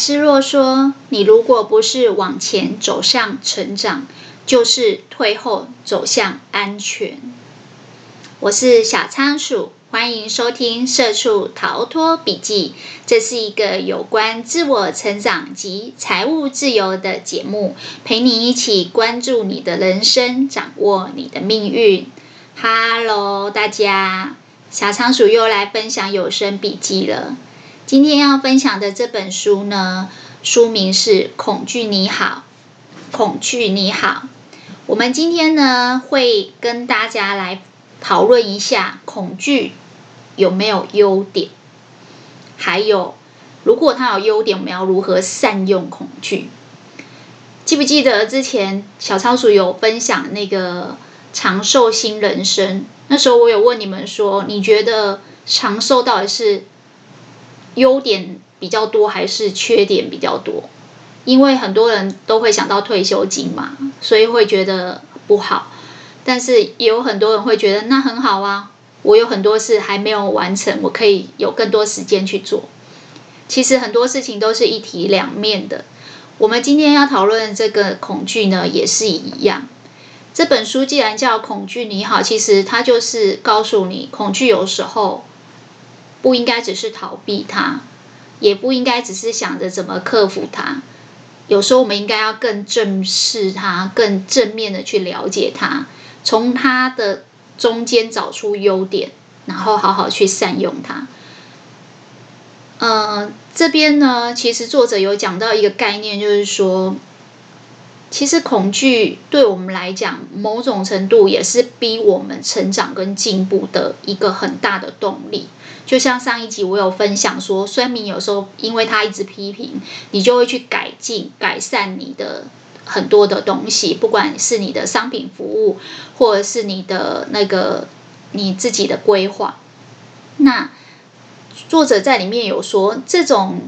斯洛说：“你如果不是往前走向成长，就是退后走向安全。”我是小仓鼠，欢迎收听《社畜逃脱笔记》。这是一个有关自我成长及财务自由的节目，陪你一起关注你的人生，掌握你的命运。Hello，大家，小仓鼠又来分享有声笔记了。今天要分享的这本书呢，书名是《恐惧你好》，恐惧你好。我们今天呢，会跟大家来讨论一下恐惧有没有优点，还有如果它有优点，我们要如何善用恐惧？记不记得之前小仓鼠有分享那个长寿新人生？那时候我有问你们说，你觉得长寿到底是？优点比较多还是缺点比较多？因为很多人都会想到退休金嘛，所以会觉得不好。但是也有很多人会觉得那很好啊，我有很多事还没有完成，我可以有更多时间去做。其实很多事情都是一体两面的。我们今天要讨论这个恐惧呢，也是一样。这本书既然叫《恐惧你好》，其实它就是告诉你，恐惧有时候。不应该只是逃避它，也不应该只是想着怎么克服它。有时候我们应该要更正视它，更正面的去了解它，从它的中间找出优点，然后好好去善用它。呃，这边呢，其实作者有讲到一个概念，就是说，其实恐惧对我们来讲，某种程度也是逼我们成长跟进步的一个很大的动力。就像上一集我有分享说，酸民有时候因为他一直批评，你就会去改进、改善你的很多的东西，不管是你的商品服务，或者是你的那个你自己的规划。那作者在里面有说，这种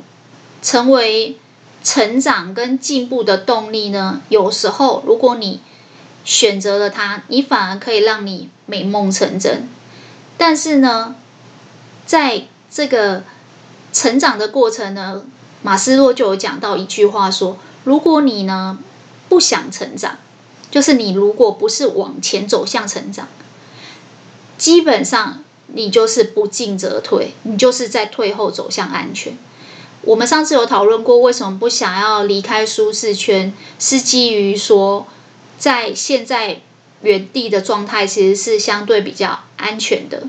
成为成长跟进步的动力呢，有时候如果你选择了它，你反而可以让你美梦成真。但是呢，在这个成长的过程呢，马斯洛就有讲到一句话说：如果你呢不想成长，就是你如果不是往前走向成长，基本上你就是不进则退，你就是在退后走向安全。我们上次有讨论过，为什么不想要离开舒适圈，是基于说，在现在原地的状态其实是相对比较安全的。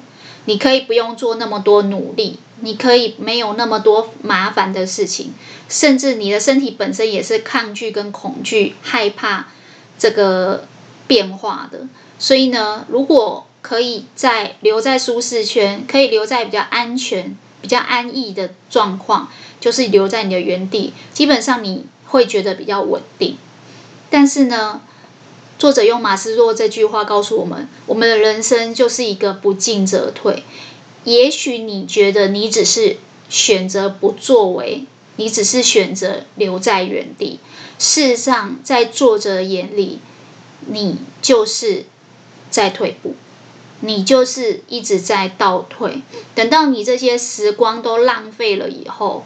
你可以不用做那么多努力，你可以没有那么多麻烦的事情，甚至你的身体本身也是抗拒跟恐惧、害怕这个变化的。所以呢，如果可以在留在舒适圈，可以留在比较安全、比较安逸的状况，就是留在你的原地，基本上你会觉得比较稳定。但是呢，作者用马斯洛这句话告诉我们：我们的人生就是一个不进则退。也许你觉得你只是选择不作为，你只是选择留在原地。事实上，在作者眼里，你就是在退步，你就是一直在倒退。等到你这些时光都浪费了以后，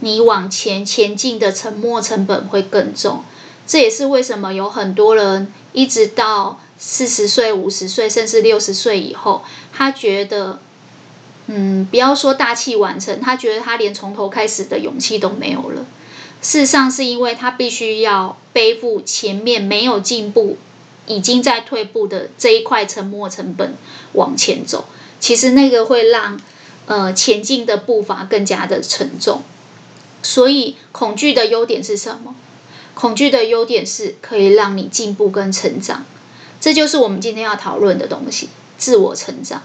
你往前前进的沉没成本会更重。这也是为什么有很多人一直到四十岁、五十岁，甚至六十岁以后，他觉得，嗯，不要说大器晚成，他觉得他连从头开始的勇气都没有了。事实上，是因为他必须要背负前面没有进步、已经在退步的这一块沉没成本往前走。其实那个会让呃前进的步伐更加的沉重。所以，恐惧的优点是什么？恐惧的优点是可以让你进步跟成长，这就是我们今天要讨论的东西——自我成长。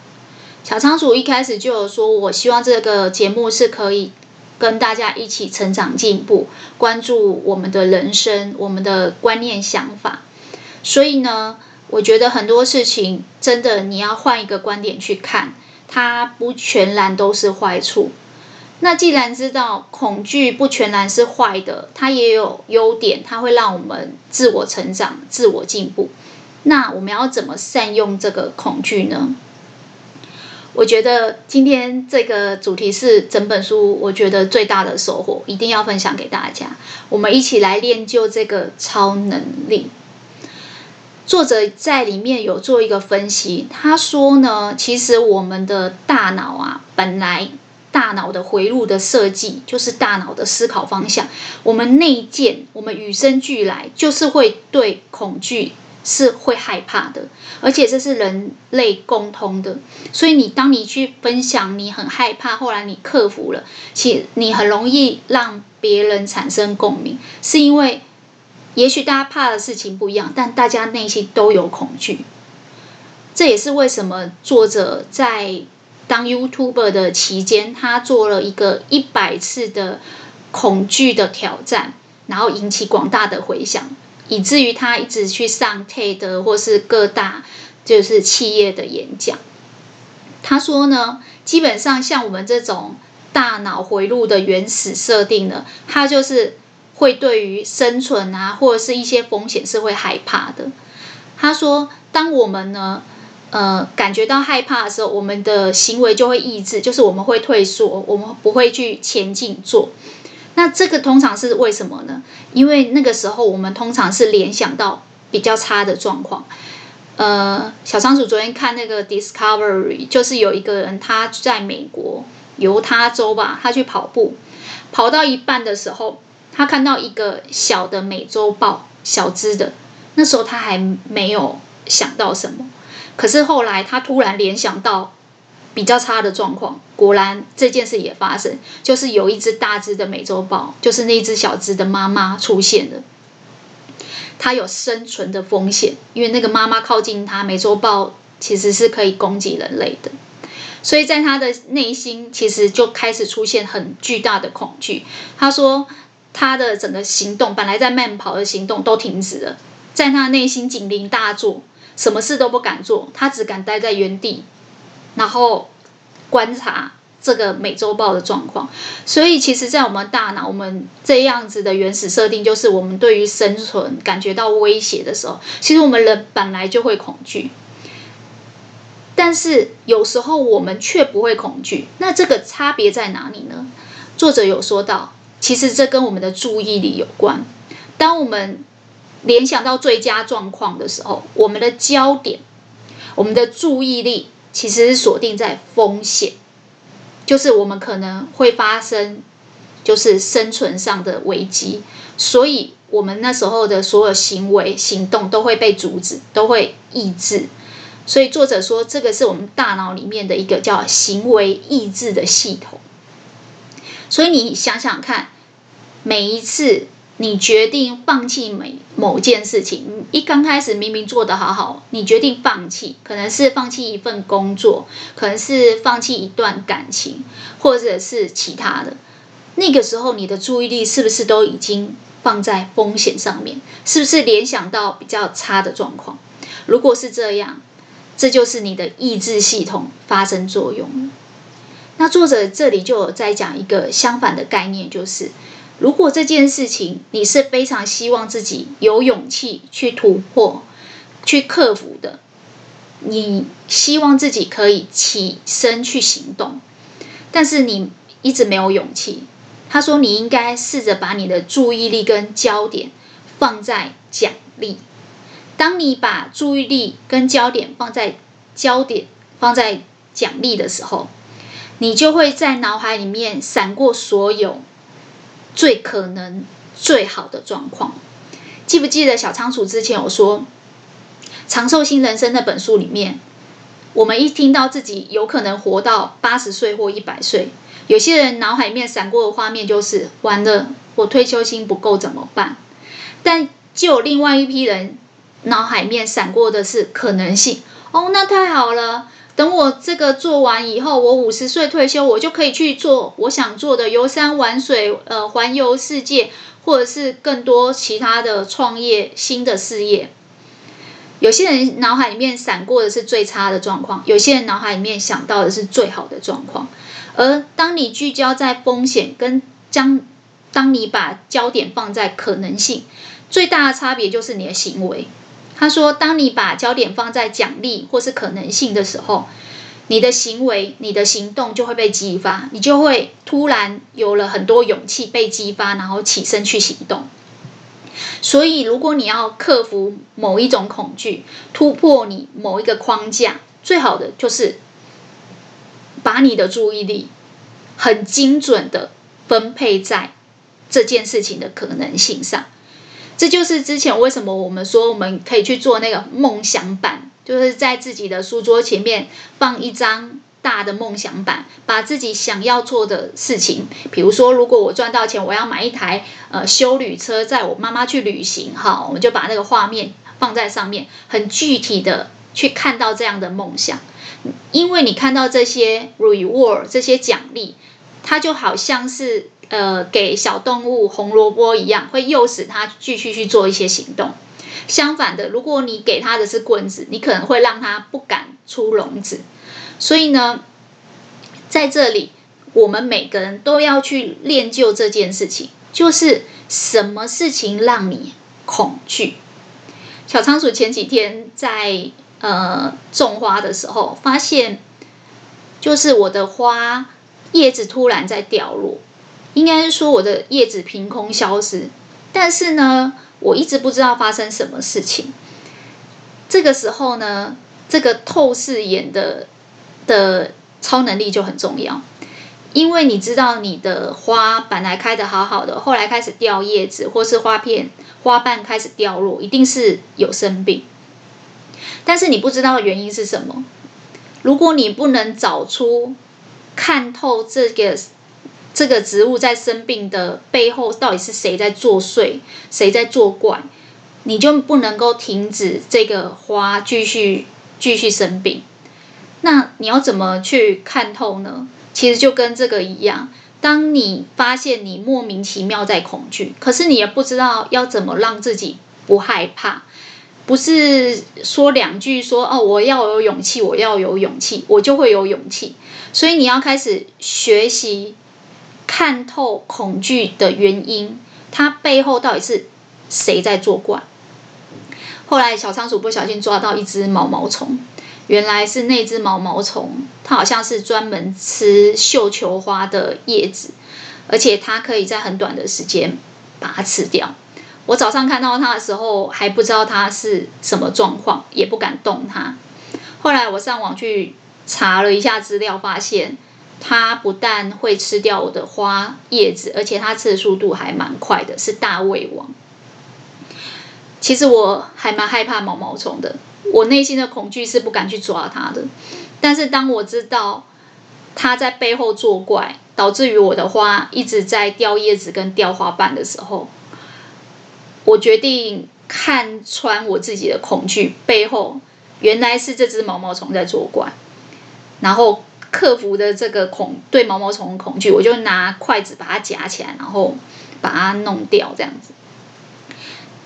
小仓鼠一开始就有说，我希望这个节目是可以跟大家一起成长进步，关注我们的人生、我们的观念想法。所以呢，我觉得很多事情真的你要换一个观点去看，它不全然都是坏处。那既然知道恐惧不全然是坏的，它也有优点，它会让我们自我成长、自我进步。那我们要怎么善用这个恐惧呢？我觉得今天这个主题是整本书我觉得最大的收获，一定要分享给大家。我们一起来练就这个超能力。作者在里面有做一个分析，他说呢，其实我们的大脑啊，本来大脑的回路的设计就是大脑的思考方向。我们内建，我们与生俱来就是会对恐惧。是会害怕的，而且这是人类共通的。所以你当你去分享你很害怕，后来你克服了，其你很容易让别人产生共鸣，是因为也许大家怕的事情不一样，但大家内心都有恐惧。这也是为什么作者在当 YouTuber 的期间，他做了一个一百次的恐惧的挑战，然后引起广大的回响。以至于他一直去上 TED 或是各大就是企业的演讲。他说呢，基本上像我们这种大脑回路的原始设定呢，它就是会对于生存啊或者是一些风险是会害怕的。他说，当我们呢呃感觉到害怕的时候，我们的行为就会抑制，就是我们会退缩，我们不会去前进做。那这个通常是为什么呢？因为那个时候我们通常是联想到比较差的状况。呃，小仓鼠昨天看那个 Discovery，就是有一个人他在美国犹他州吧，他去跑步，跑到一半的时候，他看到一个小的美洲豹，小只的。那时候他还没有想到什么，可是后来他突然联想到。比较差的状况，果然这件事也发生，就是有一只大只的美洲豹，就是那只小只的妈妈出现了，它有生存的风险，因为那个妈妈靠近它，美洲豹其实是可以攻击人类的，所以在他的内心其实就开始出现很巨大的恐惧。他说他的整个行动，本来在慢跑的行动都停止了，在他内心警铃大作，什么事都不敢做，他只敢待在原地。然后观察这个美洲豹的状况，所以其实，在我们大脑，我们这样子的原始设定，就是我们对于生存感觉到威胁的时候，其实我们人本来就会恐惧，但是有时候我们却不会恐惧。那这个差别在哪里呢？作者有说到，其实这跟我们的注意力有关。当我们联想到最佳状况的时候，我们的焦点，我们的注意力。其实是锁定在风险，就是我们可能会发生，就是生存上的危机，所以我们那时候的所有行为行动都会被阻止，都会抑制。所以作者说，这个是我们大脑里面的一个叫行为抑制的系统。所以你想想看，每一次。你决定放弃某某件事情，一刚开始明明做得好好，你决定放弃，可能是放弃一份工作，可能是放弃一段感情，或者是其他的。那个时候，你的注意力是不是都已经放在风险上面？是不是联想到比较差的状况？如果是这样，这就是你的抑制系统发生作用了。那作者这里就有在讲一个相反的概念，就是。如果这件事情你是非常希望自己有勇气去突破、去克服的，你希望自己可以起身去行动，但是你一直没有勇气。他说，你应该试着把你的注意力跟焦点放在奖励。当你把注意力跟焦点放在焦点放在奖励的时候，你就会在脑海里面闪过所有。最可能最好的状况，记不记得小仓鼠之前有说《长寿星人生》那本书里面，我们一听到自己有可能活到八十岁或一百岁，有些人脑海里面闪过的画面就是完了，我退休金不够怎么办？但就有另外一批人脑海面闪过的是可能性，哦，那太好了。等我这个做完以后，我五十岁退休，我就可以去做我想做的游山玩水，呃，环游世界，或者是更多其他的创业新的事业。有些人脑海里面闪过的是最差的状况，有些人脑海里面想到的是最好的状况。而当你聚焦在风险，跟将当你把焦点放在可能性，最大的差别就是你的行为。他说：“当你把焦点放在奖励或是可能性的时候，你的行为、你的行动就会被激发，你就会突然有了很多勇气被激发，然后起身去行动。所以，如果你要克服某一种恐惧，突破你某一个框架，最好的就是把你的注意力很精准的分配在这件事情的可能性上。这就是之前为什么我们说我们可以去做那个梦想板。就是在自己的书桌前面放一张大的梦想板，把自己想要做的事情，比如说，如果我赚到钱，我要买一台呃修旅车，载我妈妈去旅行，哈，我们就把那个画面放在上面，很具体的去看到这样的梦想，因为你看到这些 reward 这些奖励，它就好像是呃给小动物红萝卜一样，会诱使它继续去做一些行动。相反的，如果你给它的是棍子，你可能会让它不敢出笼子。所以呢，在这里，我们每个人都要去练就这件事情，就是什么事情让你恐惧。小仓鼠前几天在呃种花的时候，发现就是我的花叶子突然在掉落，应该是说我的叶子凭空消失，但是呢。我一直不知道发生什么事情。这个时候呢，这个透视眼的的超能力就很重要，因为你知道你的花本来开得好好的，后来开始掉叶子，或是花片、花瓣开始掉落，一定是有生病。但是你不知道原因是什么。如果你不能找出、看透这个。这个植物在生病的背后，到底是谁在作祟，谁在作怪？你就不能够停止这个花继续继续生病。那你要怎么去看透呢？其实就跟这个一样，当你发现你莫名其妙在恐惧，可是你也不知道要怎么让自己不害怕，不是说两句说哦，我要有勇气，我要有勇气，我就会有勇气。所以你要开始学习。看透恐惧的原因，它背后到底是谁在作怪？后来小仓鼠不小心抓到一只毛毛虫，原来是那只毛毛虫，它好像是专门吃绣球花的叶子，而且它可以在很短的时间把它吃掉。我早上看到它的时候还不知道它是什么状况，也不敢动它。后来我上网去查了一下资料，发现。它不但会吃掉我的花叶子，而且它吃的速度还蛮快的，是大胃王。其实我还蛮害怕毛毛虫的，我内心的恐惧是不敢去抓它的。但是当我知道它在背后作怪，导致于我的花一直在掉叶子跟掉花瓣的时候，我决定看穿我自己的恐惧背后，原来是这只毛毛虫在作怪，然后。克服的这个恐对毛毛虫的恐惧，我就拿筷子把它夹起来，然后把它弄掉，这样子。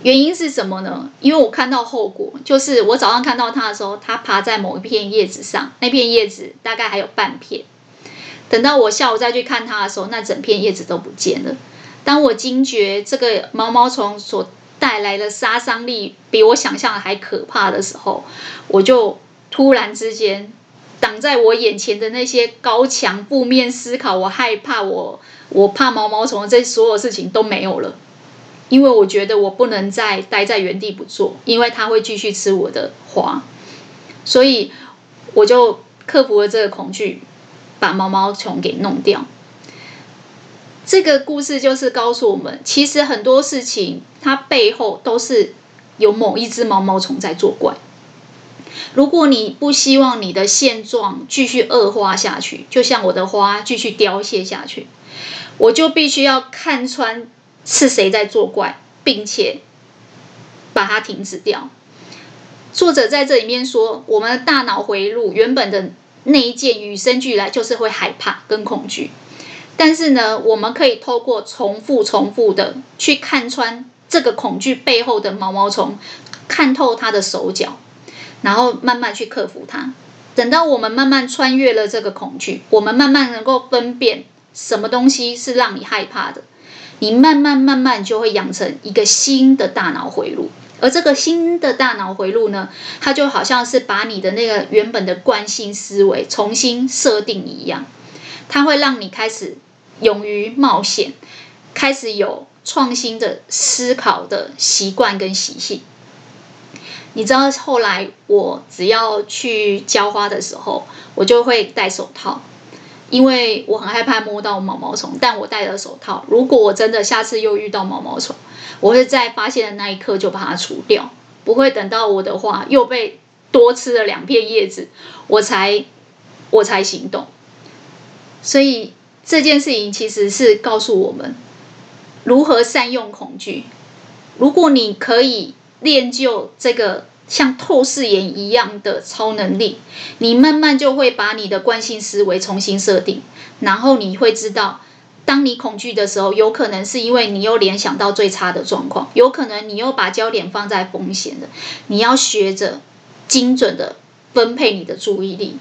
原因是什么呢？因为我看到后果，就是我早上看到它的时候，它爬在某一片叶子上，那片叶子大概还有半片。等到我下午再去看它的时候，那整片叶子都不见了。当我惊觉这个毛毛虫所带来的杀伤力比我想象的还可怕的时候，我就突然之间。挡在我眼前的那些高墙、负面思考，我害怕我，我怕毛毛虫，这所有事情都没有了，因为我觉得我不能再待在原地不做，因为它会继续吃我的花，所以我就克服了这个恐惧，把毛毛虫给弄掉。这个故事就是告诉我们，其实很多事情它背后都是有某一只毛毛虫在作怪。如果你不希望你的现状继续恶化下去，就像我的花继续凋谢下去，我就必须要看穿是谁在作怪，并且把它停止掉。作者在这里面说，我们的大脑回路原本的那一件与生俱来就是会害怕跟恐惧，但是呢，我们可以透过重复、重复的去看穿这个恐惧背后的毛毛虫，看透它的手脚。然后慢慢去克服它。等到我们慢慢穿越了这个恐惧，我们慢慢能够分辨什么东西是让你害怕的。你慢慢慢慢就会养成一个新的大脑回路。而这个新的大脑回路呢，它就好像是把你的那个原本的惯性思维重新设定一样，它会让你开始勇于冒险，开始有创新的思考的习惯跟习性。你知道后来我只要去浇花的时候，我就会戴手套。因为我很害怕摸到毛毛虫，但我戴了手套。如果我真的下次又遇到毛毛虫，我会在发现的那一刻就把它除掉，不会等到我的花又被多吃了两片叶子，我才我才行动。所以这件事情其实是告诉我们如何善用恐惧。如果你可以练就这个。像透视眼一样的超能力，你慢慢就会把你的惯性思维重新设定，然后你会知道，当你恐惧的时候，有可能是因为你又联想到最差的状况，有可能你又把焦点放在风险的。你要学着精准的分配你的注意力，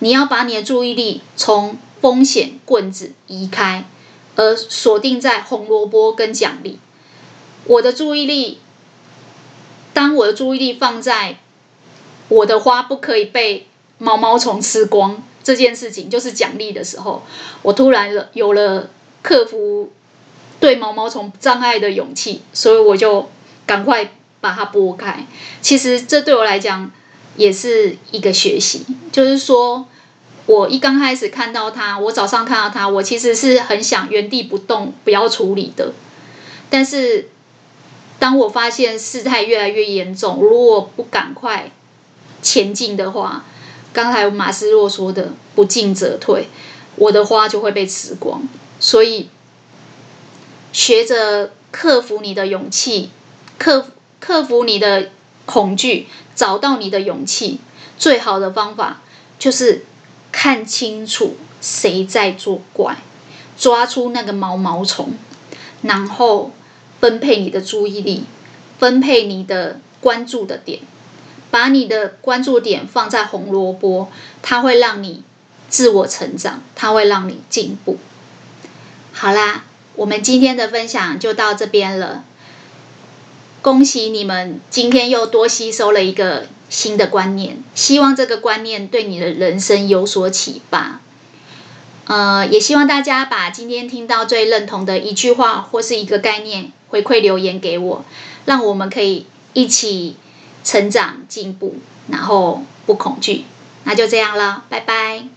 你要把你的注意力从风险棍子移开，而锁定在红萝卜跟奖励。我的注意力。当我的注意力放在我的花不可以被毛毛虫吃光这件事情，就是奖励的时候，我突然有了克服对毛毛虫障碍的勇气，所以我就赶快把它拨开。其实这对我来讲也是一个学习，就是说我一刚开始看到它，我早上看到它，我其实是很想原地不动，不要处理的，但是。当我发现事态越来越严重，如果不赶快前进的话，刚才马斯洛说的“不进则退”，我的花就会被吃光。所以，学着克服你的勇气，克克服你的恐惧，找到你的勇气，最好的方法就是看清楚谁在作怪，抓出那个毛毛虫，然后。分配你的注意力，分配你的关注的点，把你的关注点放在红萝卜，它会让你自我成长，它会让你进步。好啦，我们今天的分享就到这边了。恭喜你们今天又多吸收了一个新的观念，希望这个观念对你的人生有所启发。呃，也希望大家把今天听到最认同的一句话或是一个概念回馈留言给我，让我们可以一起成长进步，然后不恐惧。那就这样了，拜拜。